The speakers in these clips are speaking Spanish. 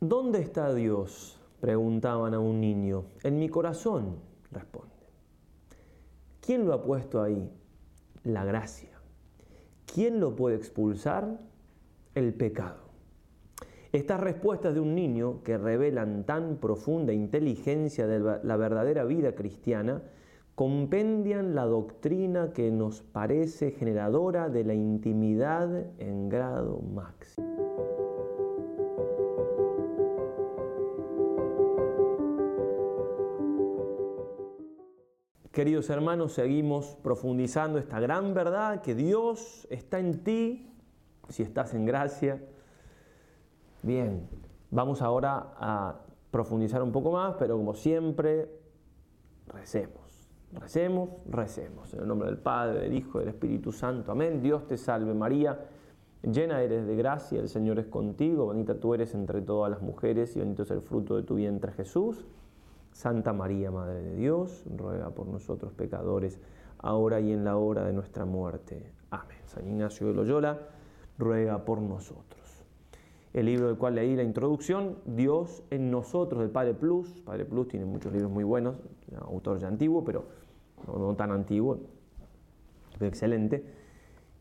¿Dónde está Dios? preguntaban a un niño. En mi corazón, responde. ¿Quién lo ha puesto ahí? La gracia. ¿Quién lo puede expulsar? El pecado. Estas respuestas de un niño que revelan tan profunda inteligencia de la verdadera vida cristiana compendian la doctrina que nos parece generadora de la intimidad en grado máximo. Queridos hermanos, seguimos profundizando esta gran verdad que Dios está en ti si estás en gracia Bien, vamos ahora a profundizar un poco más, pero como siempre, recemos. Recemos, recemos. En el nombre del Padre, del Hijo del Espíritu Santo. Amén. Dios te salve María. Llena eres de gracia, el Señor es contigo. Bendita tú eres entre todas las mujeres y bendito es el fruto de tu vientre Jesús. Santa María, Madre de Dios, ruega por nosotros pecadores, ahora y en la hora de nuestra muerte. Amén. San Ignacio de Loyola, ruega por nosotros el libro del cual leí la introducción, Dios en nosotros, del Padre Plus. Padre Plus tiene muchos libros muy buenos, autor ya antiguo, pero no, tan antiguo, pero excelente.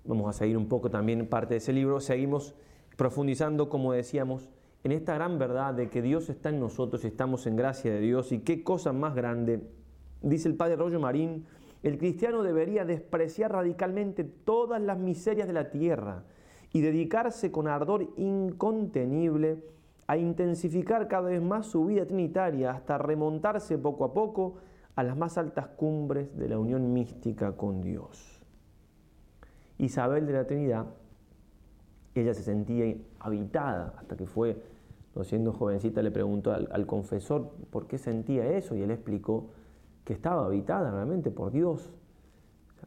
Vamos a seguir un poco también parte de ese libro. Seguimos profundizando, como decíamos, en esta gran verdad de que Dios está en nosotros y estamos en gracia de Dios. Y qué cosa más grande, dice el Padre Rollo Marín, el cristiano debería despreciar radicalmente todas las miserias de la tierra y dedicarse con ardor incontenible a intensificar cada vez más su vida trinitaria hasta remontarse poco a poco a las más altas cumbres de la unión mística con Dios. Isabel de la Trinidad, ella se sentía habitada hasta que fue, siendo jovencita, le preguntó al, confesor por qué sentía eso y él explicó que estaba habitada realmente por Dios,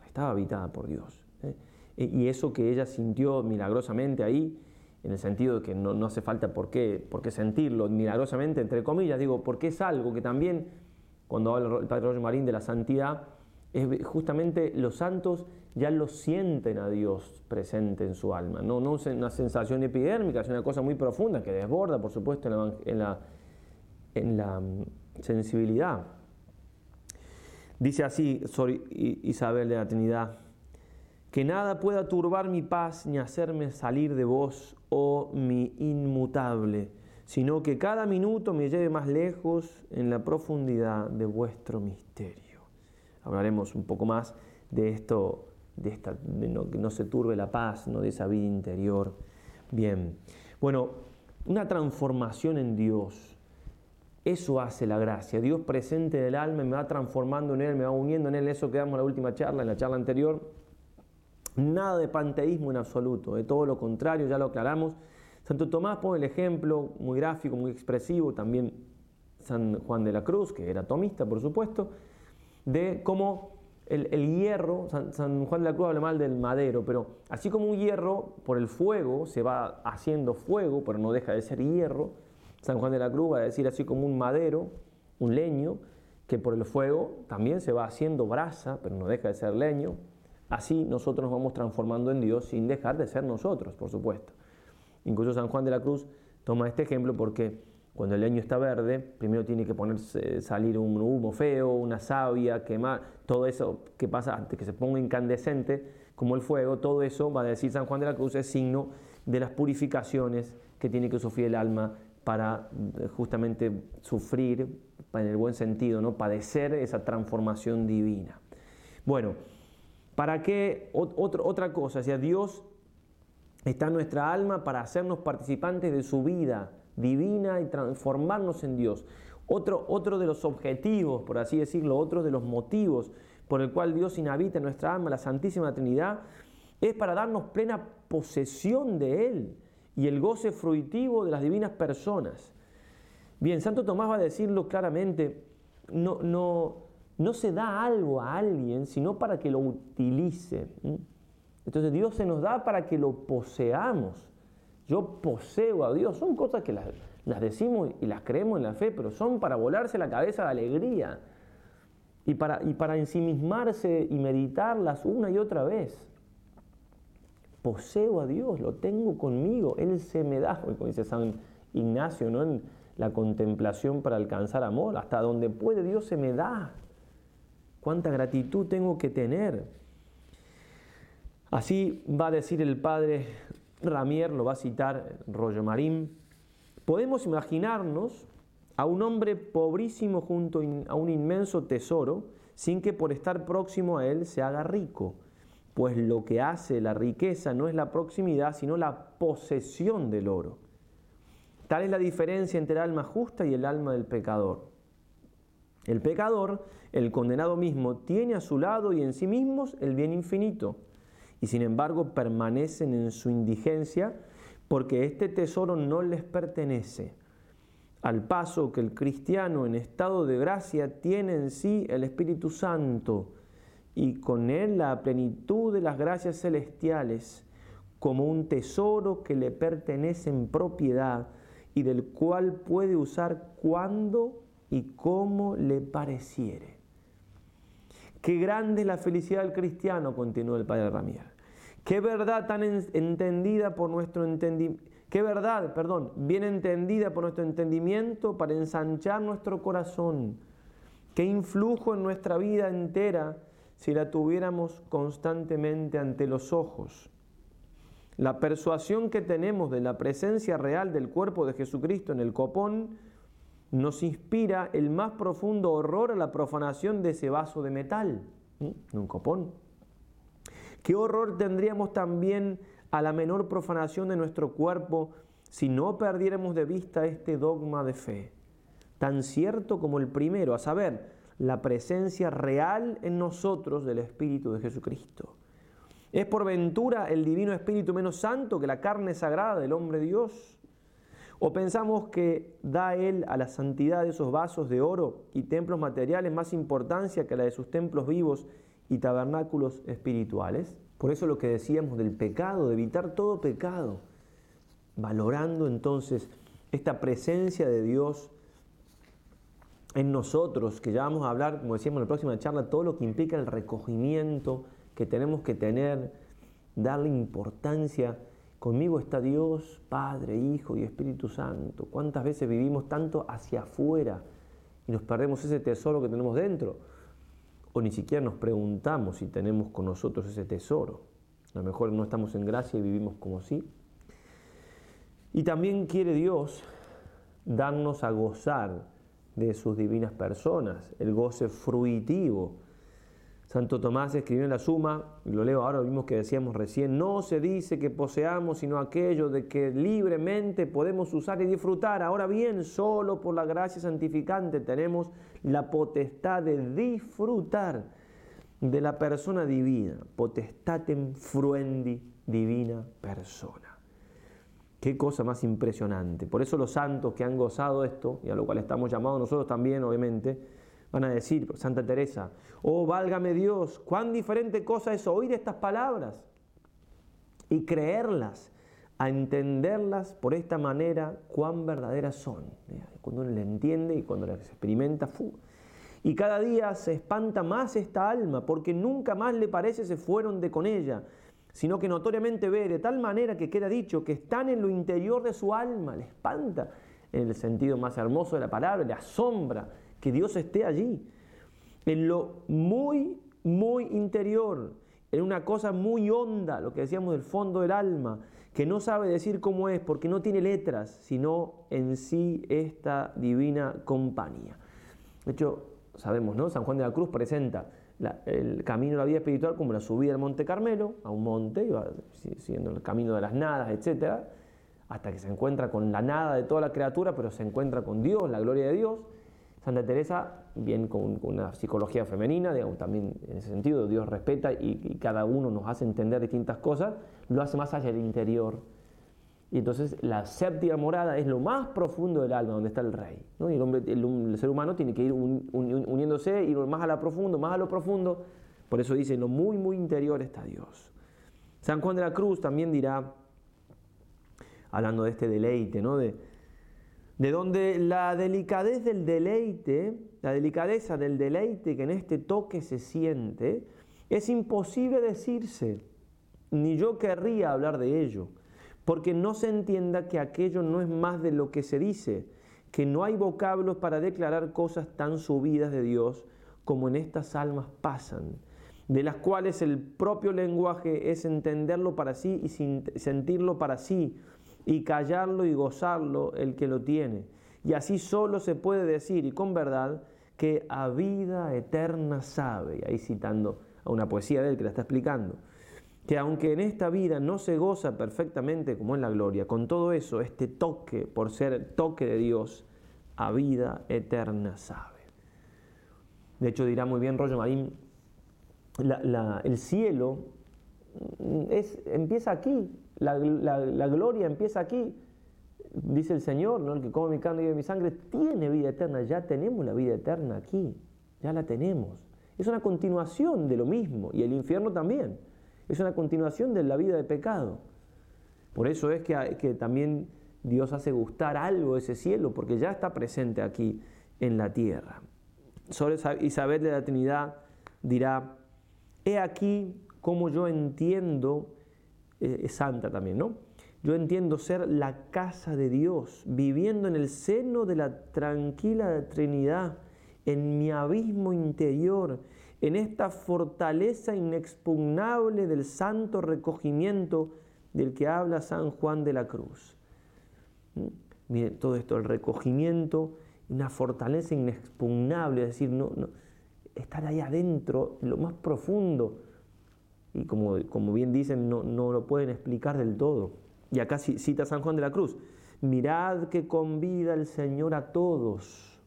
estaba habitada por Dios. ¿eh? Eh, y eso que ella sintió milagrosamente ahí, en el sentido de que no, hace falta por qué, por qué sentirlo milagrosamente, entre comillas, digo, porque es algo que también, cuando habla el Padre Roger Marín de la santidad, es justamente los santos ya lo sienten a Dios presente en su alma, no, no es una sensación epidérmica, es una cosa muy profunda que desborda, por supuesto, en la, en la, mm, sensibilidad. Dice así Isabel de la Trinidad, que nada pueda turbar mi paz ni hacerme salir de vos, oh mi inmutable, sino que cada minuto me lleve más lejos en la profundidad de vuestro misterio. Hablaremos un poco más de esto, de, esta, que no se turbe la paz, ¿no? de esa vida interior. Bien, bueno, una transformación en Dios. Eso hace la gracia. Dios presente del alma me va transformando en Él, me va uniendo en Él. Eso quedamos en la última charla, en la charla anterior Nada de panteísmo en absoluto, de todo lo contrario, ya lo aclaramos. Santo Tomás pone el ejemplo muy gráfico, muy expresivo, también San Juan de la Cruz, que era tomista, por supuesto, de cómo el, hierro, San, Juan de la Cruz habla mal del madero, pero así como un hierro por el fuego se va haciendo fuego, pero no deja de ser hierro, San Juan de la Cruz va a decir así como un madero, un leño, que por el fuego también se va haciendo brasa, pero no deja de ser leño. Así nosotros nos vamos transformando en Dios sin dejar de ser nosotros, por supuesto. Incluso San Juan de la Cruz toma este ejemplo porque cuando el leño está verde, primero tiene que ponerse, salir un humo feo, una savia, quemar, todo eso que pasa antes que se ponga incandescente, como el fuego, todo eso, va a decir San Juan de la Cruz, es signo de las purificaciones que tiene que sufrir el alma para eh, justamente sufrir, en el buen sentido, ¿no? padecer esa transformación divina. Bueno, ¿Para qué? otra cosa, o sea, Dios está en nuestra alma para hacernos participantes de su vida divina y transformarnos en Dios. Otro, otro de los objetivos, por así decirlo, otro de los motivos por el cual Dios inhabita en nuestra alma, la Santísima Trinidad, es para darnos plena posesión de Él y el goce fruitivo de las divinas personas. Bien, Santo Tomás va a decirlo claramente, no, no, no se da algo a alguien, sino para que lo utilice. Entonces Dios se nos da para que lo poseamos. Yo poseo a Dios. Son cosas que las, decimos y las creemos en la fe, pero son para volarse la cabeza de alegría y para, y para ensimismarse y meditarlas una y otra vez. Poseo a Dios, lo tengo conmigo, Él se me da, como dice San Ignacio, ¿no? En la contemplación para alcanzar amor. Hasta donde puede Dios se me da. Cuánta gratitud tengo que tener. Así va a decir el padre Ramier, lo va a citar Rollo Marín. Podemos imaginarnos a un hombre pobrísimo junto a un inmenso tesoro, sin que por estar próximo a él se haga rico, pues lo que hace la riqueza no es la proximidad, sino la posesión del oro. Tal es la diferencia entre el alma justa y el alma del pecador. El pecador, el condenado mismo, tiene a su lado y en sí mismos el bien infinito, y sin embargo permanecen en su indigencia porque este tesoro no les pertenece. Al paso que el cristiano en estado de gracia tiene en sí el Espíritu Santo y con él la plenitud de las gracias celestiales como un tesoro que le pertenece en propiedad y del cual puede usar cuando y como le pareciere. Qué grande es la felicidad del cristiano, continuó el padre Ramier. Qué verdad tan entendida por nuestro qué verdad, perdón, bien entendida por nuestro entendimiento para ensanchar nuestro corazón. Qué influjo en nuestra vida entera si la tuviéramos constantemente ante los ojos. La persuasión que tenemos de la presencia real del cuerpo de Jesucristo en el copón nos inspira el más profundo horror a la profanación de ese vaso de metal, en un copón. ¿Qué horror tendríamos también a la menor profanación de nuestro cuerpo si no perdiéramos de vista este dogma de fe, tan cierto como el primero, a saber, la presencia real en nosotros del Espíritu de Jesucristo? ¿Es por ventura el Divino Espíritu menos santo que la carne sagrada del hombre Dios? ¿O pensamos que da Él a la santidad de esos vasos de oro y templos materiales más importancia que la de sus templos vivos y tabernáculos espirituales. Por eso lo que decíamos del pecado, de evitar todo pecado, valorando entonces esta presencia de Dios en nosotros, que ya vamos a hablar, como decíamos en la próxima charla, todo lo que implica el recogimiento que tenemos que tener, darle importancia. Conmigo está Dios, Padre, Hijo y Espíritu Santo. ¿Cuántas veces vivimos tanto hacia afuera y nos perdemos ese tesoro que tenemos dentro? o ni siquiera nos preguntamos si tenemos con nosotros ese tesoro. A lo mejor no estamos en gracia y vivimos como sí. Y también quiere Dios darnos a gozar de sus divinas personas, el goce fruitivo Santo Tomás escribió en la Suma, lo leo ahora, lo mismo que decíamos recién, no se dice que poseamos sino aquello de que libremente podemos usar y disfrutar. Ahora bien, solo por la gracia santificante tenemos la potestad de disfrutar de la persona divina, potestatem fruendi divina persona. Qué cosa más impresionante. Por eso los santos que han gozado esto, y a lo cual estamos llamados nosotros también, obviamente, Van a decir, Santa Teresa, oh válgame Dios, cuán diferente cosa es oír estas palabras y creerlas, a entenderlas por esta manera, cuán verdaderas son. Cuando uno le entiende y cuando las experimenta, ¡fu! Y cada día se espanta más esta alma, porque nunca más le parece se fueron de con ella, sino que notoriamente ve de tal manera que queda dicho que están en lo interior de su alma, le espanta en el sentido más hermoso de la palabra, le asombra que Dios esté allí, en lo muy, muy interior, en una cosa muy honda, lo que decíamos del fondo del alma, que no sabe decir cómo es, porque no tiene letras, sino en sí esta divina compañía. De hecho, sabemos, ¿no? San Juan de la Cruz presenta el camino de la vida espiritual como la subida al Monte Carmelo, a un monte, va siguiendo el camino de las nadas, etc., hasta que se encuentra con la nada de toda la criatura, pero se encuentra con Dios, la gloria de Dios, Santa Teresa, bien con, una psicología femenina, digamos, también en ese sentido, Dios respeta y, cada uno nos hace entender distintas cosas, lo hace más allá del interior. Y entonces la séptima morada es lo más profundo del alma, donde está el rey. Y el, hombre, el, ser humano tiene que ir uniéndose, ir más a lo profundo, más a lo profundo. Por eso dice, en lo muy, muy interior está Dios. San Juan de la Cruz también dirá, hablando de este deleite, ¿no? de, de donde la delicadez del deleite, la delicadeza del deleite que en este toque se siente, es imposible decirse, ni yo querría hablar de ello, porque no se entienda que aquello no es más de lo que se dice, que no hay vocablos para declarar cosas tan subidas de Dios como en estas almas pasan, de las cuales el propio lenguaje es entenderlo para sí y sentirlo para sí, y callarlo y gozarlo el que lo tiene. Y así solo se puede decir, y con verdad, que a vida eterna sabe, y ahí citando a una poesía de él que la está explicando, que aunque en esta vida no se goza perfectamente como en la gloria, con todo eso, este toque, por ser toque de Dios, a vida eterna sabe. De hecho, dirá muy bien Rollo Marín, el cielo es, empieza aquí, la, gloria empieza aquí. Dice el Señor, ¿no? el que come mi carne y bebe mi sangre, tiene vida eterna, ya tenemos la vida eterna aquí, ya la tenemos. Es una continuación de lo mismo, y el infierno también. Es una continuación de la vida de pecado. Por eso es que, también Dios hace gustar algo ese cielo, porque ya está presente aquí en la tierra. Sobre Isabel de la Trinidad dirá, he aquí como yo entiendo, eh, es santa también, ¿no? Yo entiendo ser la casa de Dios, viviendo en el seno de la tranquila Trinidad, en mi abismo interior, en esta fortaleza inexpugnable del santo recogimiento del que habla San Juan de la Cruz. ¿Mm? Mire, todo esto, el recogimiento, una fortaleza inexpugnable, es decir, estar ahí adentro, lo más profundo, y como, como bien dicen, no, no lo pueden explicar del todo. Y acá cita San Juan de la Cruz, mirad que convida el Señor a todos.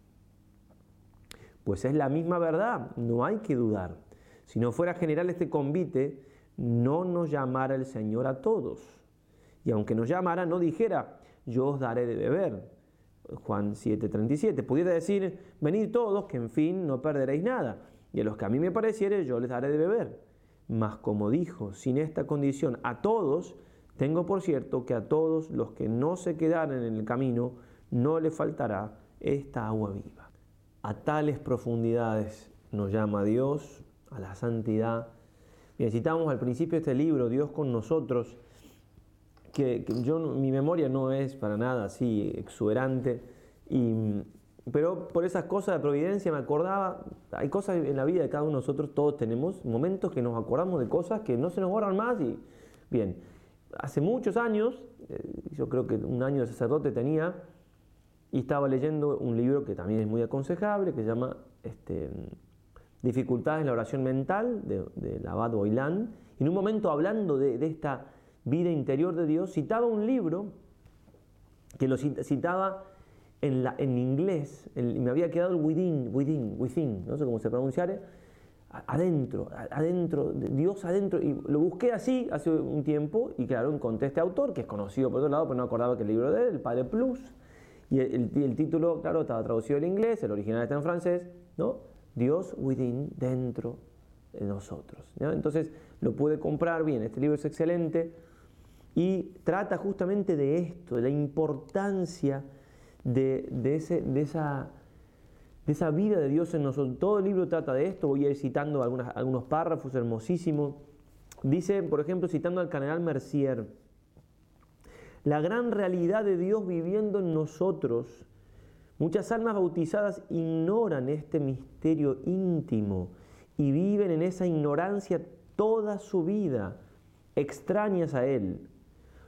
Pues es la misma verdad, no hay que dudar. Si no fuera general este convite, no nos llamara el Señor a todos. Y aunque nos llamara, no dijera, yo os daré de beber. Juan 7:37. Pudiera decir, venid todos, que en fin no perderéis nada. Y a los que a mí me pareciere, yo les daré de beber. Mas como dijo, sin esta condición, a todos, tengo por cierto que a todos los que no se quedaren en el camino, no les faltará esta agua viva. A tales profundidades nos llama Dios, a la santidad. Bien, citamos al principio de este libro, Dios con nosotros, que, yo, mi memoria no es para nada así exuberante, y, pero por esas cosas de providencia me acordaba, hay cosas en la vida de cada uno de nosotros, todos tenemos momentos que nos acordamos de cosas que no se nos borran más y bien, hace muchos años, eh, yo creo que un año de sacerdote tenía, y estaba leyendo un libro que también es muy aconsejable, que se llama este, Dificultades en la oración mental, de, de Abad Boilán, y en un momento hablando de, de esta vida interior de Dios, citaba un libro que lo citaba en, la, en inglés, y me había quedado el within, within, within, no sé cómo se pronunciare, adentro, adentro, Dios adentro, y lo busqué así hace un tiempo, y claro, encontré este autor, que es conocido por otro lado, pero no acordaba que el libro de él, el Padre Plus, y el, el, título, claro, estaba traducido al inglés, el original está en francés, ¿no? Dios within, dentro de nosotros. Entonces lo pude comprar bien, este libro es excelente, y trata justamente de esto, de la importancia de, ese, de, esa, de esa vida de Dios en nosotros. Todo el libro trata de esto, voy a ir citando algunos párrafos hermosísimos. Dice, por ejemplo, citando al cardenal Mercier, la gran realidad de Dios viviendo en nosotros. Muchas almas bautizadas ignoran este misterio íntimo y viven en esa ignorancia toda su vida, extrañas a Él.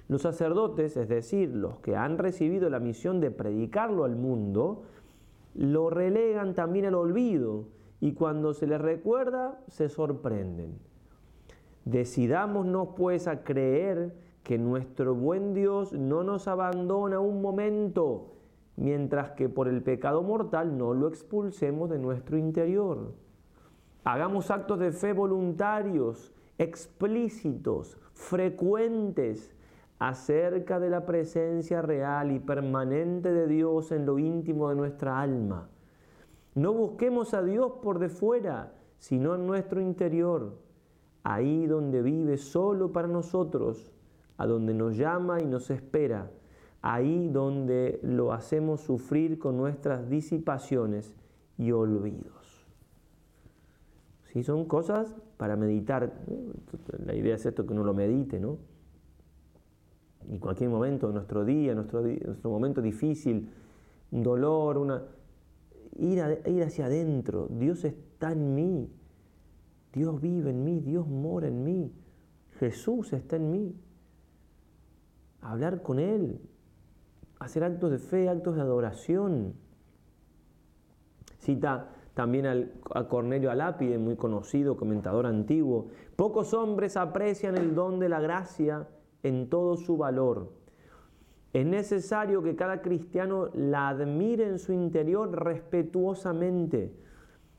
Los sacerdotes, es decir, los que han recibido la misión de predicarlo al mundo, lo relegan también al olvido y cuando se les recuerda se sorprenden. Decidámonos pues a creer que nuestro buen Dios no nos abandona un momento, mientras que por el pecado mortal no lo expulsemos de nuestro interior. Hagamos actos de fe voluntarios, explícitos, frecuentes, acerca de la presencia real y permanente de Dios en lo íntimo de nuestra alma. No busquemos a Dios por de fuera, sino en nuestro interior, ahí donde vive solo para nosotros, a donde nos llama y nos espera, ahí donde lo hacemos sufrir con nuestras disipaciones y olvidos. Si son cosas para meditar, la idea es esto que uno lo medite, ¿no? En cualquier momento nuestro día, nuestro, nuestro momento difícil, un dolor, una, ir, ir hacia adentro. Dios está en mí. Dios vive en mí, Dios mora en mí. Jesús está en mí. Hablar con Él, hacer actos de fe, actos de adoración. Cita también a Cornelio Alápide, muy conocido, comentador antiguo. Pocos hombres aprecian el don de la gracia en todo su valor. Es necesario que cada cristiano la admire en su interior respetuosamente,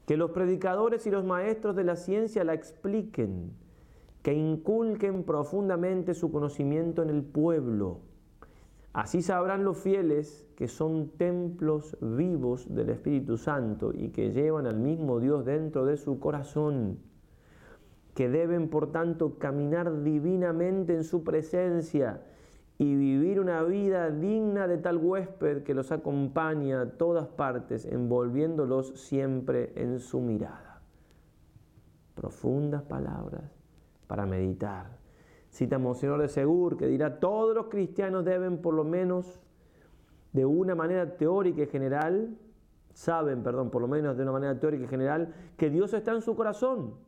que los predicadores y los maestros de la ciencia la expliquen, que inculquen profundamente su conocimiento en el pueblo Así sabrán los fieles que son templos vivos del Espíritu Santo y que llevan al mismo Dios dentro de su corazón, que deben por tanto caminar divinamente en su presencia y vivir una vida digna de tal huésped que los acompaña a todas partes, envolviéndolos siempre en su mirada. Profundas palabras para meditar Cita Monseñor de Segur, que dirá, todos los cristianos deben por lo menos de una manera teórica y general, saben, perdón, por lo menos de una manera teórica y general, que Dios está en su corazón,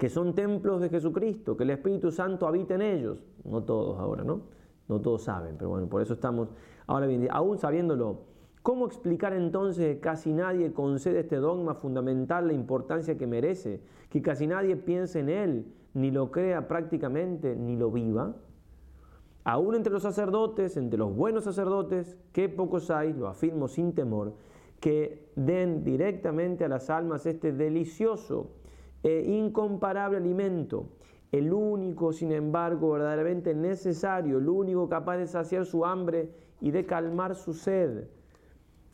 que son templos de Jesucristo, que el Espíritu Santo habita en ellos. No todos ahora, ¿no? No todos saben, pero bueno, por eso estamos, ahora bien, aún sabiéndolo, ¿cómo explicar entonces que casi nadie concede este dogma fundamental la importancia que merece? Que casi nadie piense en él ni lo crea prácticamente, ni lo viva. Aún entre los sacerdotes, entre los buenos sacerdotes, que pocos hay, lo afirmo sin temor, que den directamente a las almas este delicioso e incomparable alimento, el único, sin embargo, verdaderamente necesario, el único capaz de saciar su hambre y de calmar su sed,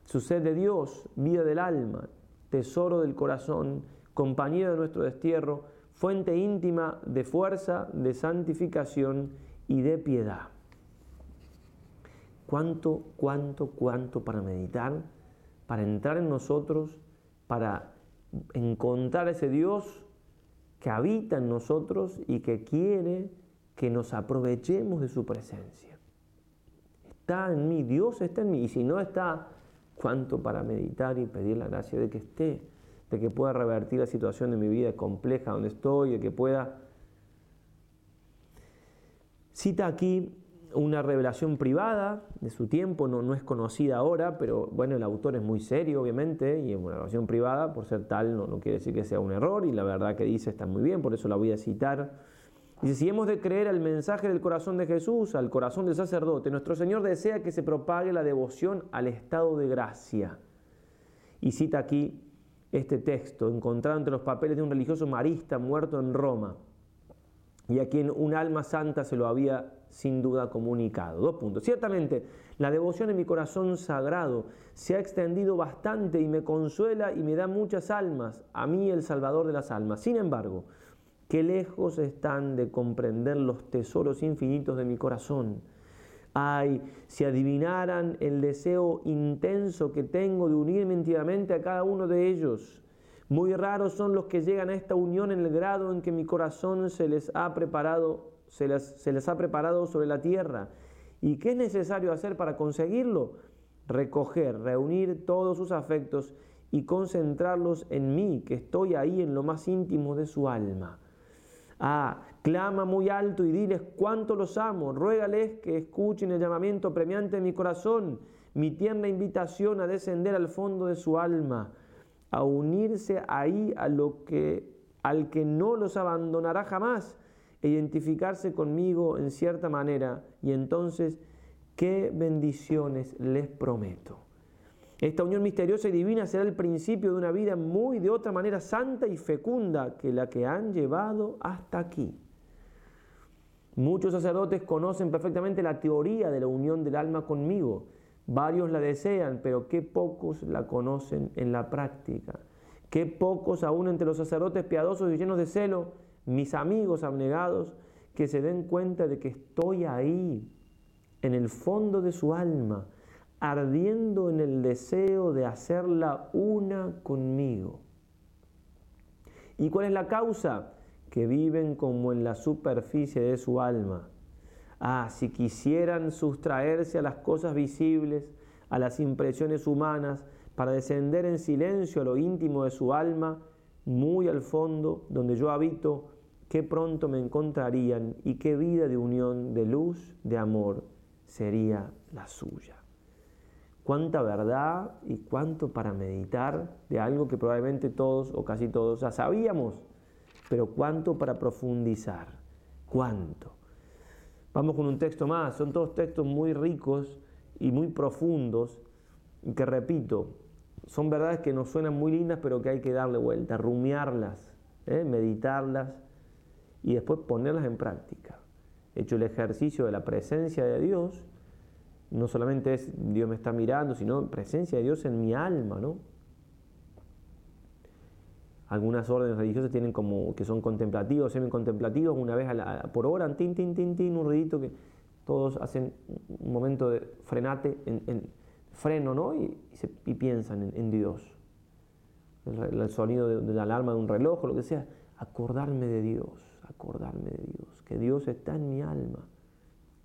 su sed de Dios, vida del alma, tesoro del corazón, compañero de nuestro destierro, fuente íntima de fuerza, de santificación y de piedad. ¿Cuánto, cuánto, cuánto para meditar, para entrar en nosotros, para encontrar ese Dios que habita en nosotros y que quiere que nos aprovechemos de su presencia? Está en mí, Dios está en mí, y si no está, ¿cuánto para meditar y pedir la gracia de que esté? de que pueda revertir la situación de mi vida compleja donde estoy, de que pueda... Cita aquí una revelación privada de su tiempo, no, no es conocida ahora, pero bueno, el autor es muy serio, obviamente, y es una revelación privada, por ser tal, no, no quiere decir que sea un error, y la verdad que dice está muy bien, por eso la voy a citar. Dice, si hemos de creer al mensaje del corazón de Jesús, al corazón del sacerdote, nuestro Señor desea que se propague la devoción al estado de gracia. Y cita aquí este texto, encontrado entre los papeles de un religioso marista muerto en Roma, y a quien un alma santa se lo había sin duda comunicado. Dos puntos. Ciertamente, la devoción en mi corazón sagrado se ha extendido bastante y me consuela y me da muchas almas, a mí el Salvador de las almas. Sin embargo, qué lejos están de comprender los tesoros infinitos de mi corazón Ay, si adivinaran el deseo intenso que tengo de unirme íntimamente a cada uno de ellos. Muy raros son los que llegan a esta unión en el grado en que mi corazón se les ha preparado, se les, ha preparado sobre la tierra. ¿Y qué es necesario hacer para conseguirlo? Recoger, reunir todos sus afectos y concentrarlos en mí, que estoy ahí en lo más íntimo de su alma. Ah, clama muy alto y diles cuánto los amo. Ruégales que escuchen el llamamiento premiante de mi corazón, mi tierna invitación a descender al fondo de su alma, a unirse ahí a lo que, al que no los abandonará jamás, e identificarse conmigo en cierta manera. Y entonces, qué bendiciones les prometo. Esta unión misteriosa y divina será el principio de una vida muy de otra manera santa y fecunda que la que han llevado hasta aquí. Muchos sacerdotes conocen perfectamente la teoría de la unión del alma conmigo. Varios la desean, pero qué pocos la conocen en la práctica. Qué pocos aún entre los sacerdotes piadosos y llenos de celo, mis amigos abnegados, que se den cuenta de que estoy ahí, en el fondo de su alma, ardiendo en el deseo de hacerla una conmigo. ¿Y cuál es la causa? Que viven como en la superficie de su alma. Ah, si quisieran sustraerse a las cosas visibles, a las impresiones humanas, para descender en silencio a lo íntimo de su alma, muy al fondo, donde yo habito, qué pronto me encontrarían y qué vida de unión, de luz, de amor sería la suya. Cuánta verdad y cuánto para meditar de algo que probablemente todos o casi todos ya sabíamos, pero cuánto para profundizar, cuánto. Vamos con un texto más, son todos textos muy ricos y muy profundos, que repito, son verdades que nos suenan muy lindas, pero que hay que darle vuelta, rumiarlas, ¿eh? meditarlas y después ponerlas en práctica. Hecho el ejercicio de la presencia de Dios, no solamente es Dios me está mirando, sino presencia de Dios en mi alma, ¿no? Algunas órdenes religiosas tienen como que son contemplativos, semi-contemplativos, una vez por hora, tin, tin, tin, tin, un ruidito que todos hacen un momento de frenate, en, freno, ¿no? Y, piensan en, Dios. El, sonido de, de, la alarma de un reloj, lo que sea. Acordarme de Dios, acordarme de Dios, que Dios está en mi alma.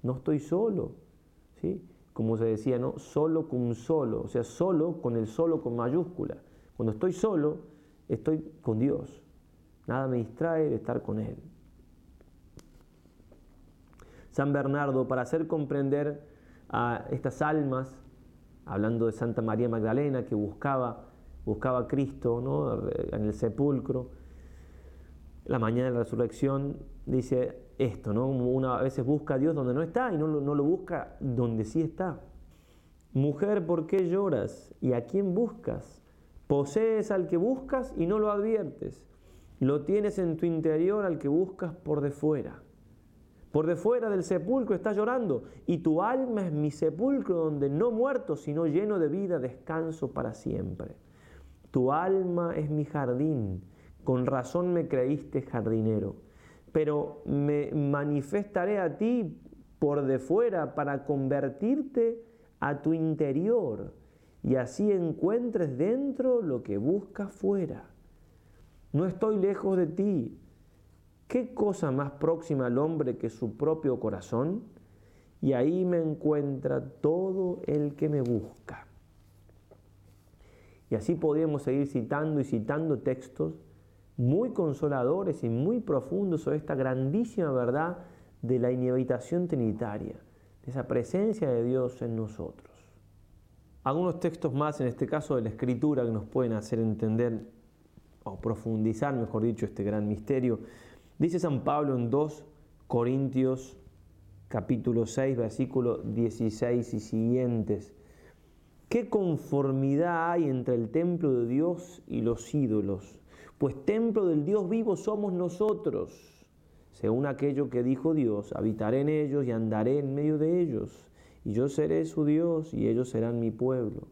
No estoy solo, ¿sí? Como se decía, ¿no? Solo con solo, o sea, solo con el solo con mayúscula. Cuando estoy solo, estoy con Dios. Nada me distrae de estar con Él. San Bernardo, para hacer comprender a estas almas, hablando de Santa María Magdalena que buscaba, buscaba a Cristo ¿no? en el sepulcro, la mañana de la resurrección, dice esto, ¿no? Una a veces busca a Dios donde no está y no, no lo busca donde sí está. Mujer, ¿por qué lloras? ¿Y a quién buscas? Posees al que buscas y no lo adviertes. Lo tienes en tu interior al que buscas por de fuera. Por de fuera del sepulcro estás llorando y tu alma es mi sepulcro donde no muerto, sino lleno de vida, descanso para siempre. Tu alma es mi jardín, con razón me creíste jardinero, pero me manifestaré a ti por de fuera para convertirte a tu interior y así encuentres dentro lo que buscas fuera. No estoy lejos de ti. ¿Qué cosa más próxima al hombre que su propio corazón? Y ahí me encuentra todo el que me busca. Y así podemos seguir citando y citando textos muy consoladores y muy profundos sobre esta grandísima verdad de la inevitación trinitaria, de esa presencia de Dios en nosotros algunos textos más, en este caso de la escritura, que nos pueden hacer entender o profundizar, mejor dicho, este gran misterio. Dice San Pablo en 2 Corintios capítulo 6, versículo 16 y siguientes. ¿Qué conformidad hay entre el templo de Dios y los ídolos? Pues templo del Dios vivo somos nosotros. Según aquello que dijo Dios, habitaré en ellos y andaré en medio de ellos y yo seré su Dios y ellos serán mi pueblo.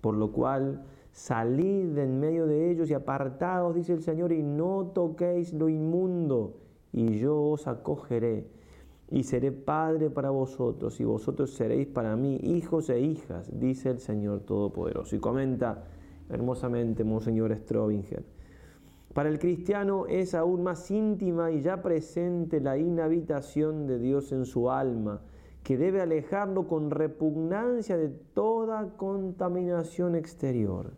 Por lo cual, salid de en medio de ellos y apartaos, dice el Señor, y no toquéis lo inmundo, y yo os acogeré, y seré padre para vosotros, y vosotros seréis para mí hijos e hijas, dice el Señor Todopoderoso. Y comenta hermosamente Monseñor Strobinger. Para el cristiano es aún más íntima y ya presente la inhabitación de Dios en su alma, que debe alejarlo con repugnancia de toda contaminación exterior.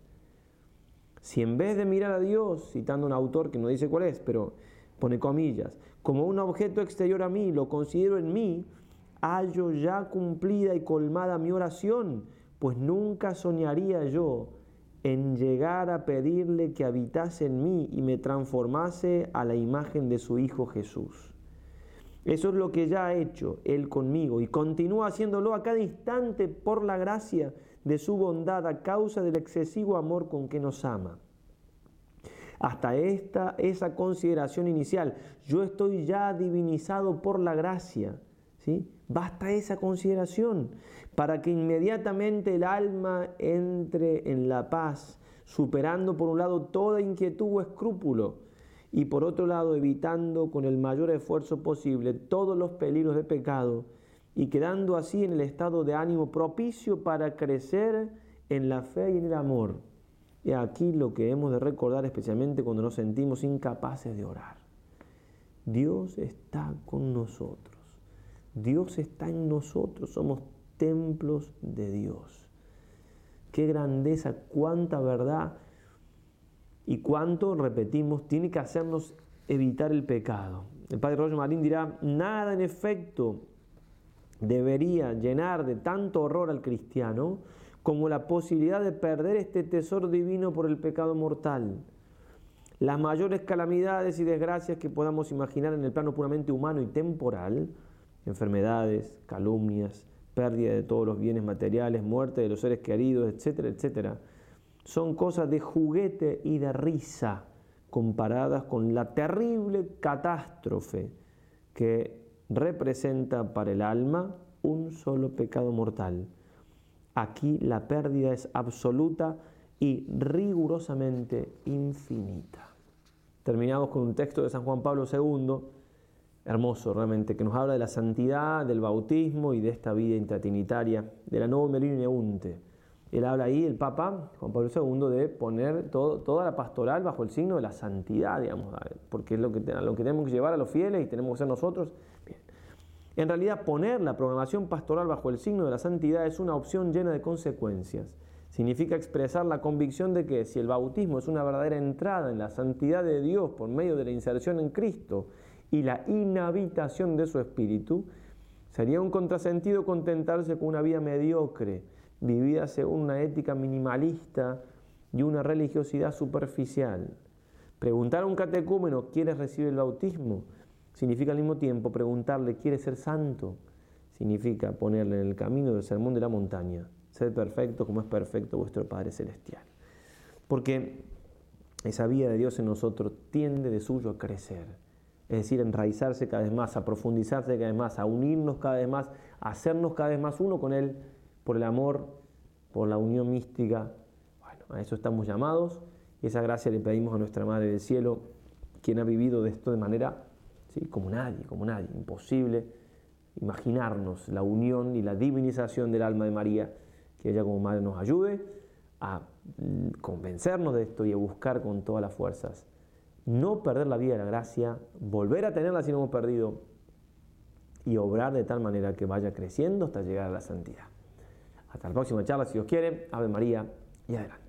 Si en vez de mirar a Dios, citando un autor que no dice cuál es, pero pone comillas, como un objeto exterior a mí, lo considero en mí, hallo ya cumplida y colmada mi oración, pues nunca soñaría yo en llegar a pedirle que habitase en mí y me transformase a la imagen de su Hijo Jesús. Eso es lo que ya ha hecho Él conmigo y continúa haciéndolo a cada instante por la gracia de su bondad a causa del excesivo amor con que nos ama. Hasta esta, esa consideración inicial, yo estoy ya divinizado por la gracia. ¿sí? Basta esa consideración para que inmediatamente el alma entre en la paz, superando por un lado toda inquietud o escrúpulo y por otro lado evitando con el mayor esfuerzo posible todos los peligros de pecado y quedando así en el estado de ánimo propicio para crecer en la fe y en el amor. Y aquí lo que hemos de recordar especialmente cuando nos sentimos incapaces de orar. Dios está con nosotros. Dios está en nosotros, somos templos de Dios. Qué grandeza, cuánta verdad y cuánto, repetimos, tiene que hacernos evitar el pecado. El padre Roger Marín dirá, nada en efecto debería llenar de tanto horror al cristiano como la posibilidad de perder este tesoro divino por el pecado mortal. Las mayores calamidades y desgracias que podamos imaginar en el plano puramente humano y temporal, enfermedades, calumnias, pérdida de todos los bienes materiales, muerte de los seres queridos, etcétera, etcétera, son cosas de juguete y de risa comparadas con la terrible catástrofe que representa para el alma un solo pecado mortal. Aquí la pérdida es absoluta y rigurosamente infinita. Terminamos con un texto de San Juan Pablo II, hermoso realmente, que nos habla de la santidad, del bautismo y de esta vida intratrinitaria, de la nueva Merino Unte él habla ahí, el Papa Juan Pablo II, de poner toda la pastoral bajo el signo de la santidad, digamos, porque es lo que, tenemos que llevar a los fieles y tenemos que ser nosotros. En realidad, poner la programación pastoral bajo el signo de la santidad es una opción llena de consecuencias. Significa expresar la convicción de que si el bautismo es una verdadera entrada en la santidad de Dios por medio de la inserción en Cristo y la inhabitación de su espíritu, sería un contrasentido contentarse con una vida mediocre vivida según una ética minimalista y una religiosidad superficial. Preguntar a un catecúmeno, ¿quieres recibir el bautismo? Significa al mismo tiempo preguntarle, ¿quieres ser santo? Significa ponerle en el camino del sermón de la montaña, ser perfecto como es perfecto vuestro Padre Celestial. Porque esa vida de Dios en nosotros tiende de suyo a crecer, es decir, enraizarse cada vez más, a profundizarse cada vez más, a unirnos cada vez más, a hacernos cada vez más uno con Él por el amor, por la unión mística. Bueno, a eso estamos llamados y esa gracia le pedimos a nuestra Madre del Cielo, quien ha vivido de esto de manera, ¿sí? como nadie, como nadie, imposible imaginarnos la unión y la divinización del alma de María, que ella como Madre nos ayude a convencernos de esto y a buscar con todas las fuerzas no perder la vida de la gracia, volver a tenerla si no hemos perdido y obrar de tal manera que vaya creciendo hasta llegar a la santidad. Hasta la próxima charla, si Dios quiere. Ave María y adelante.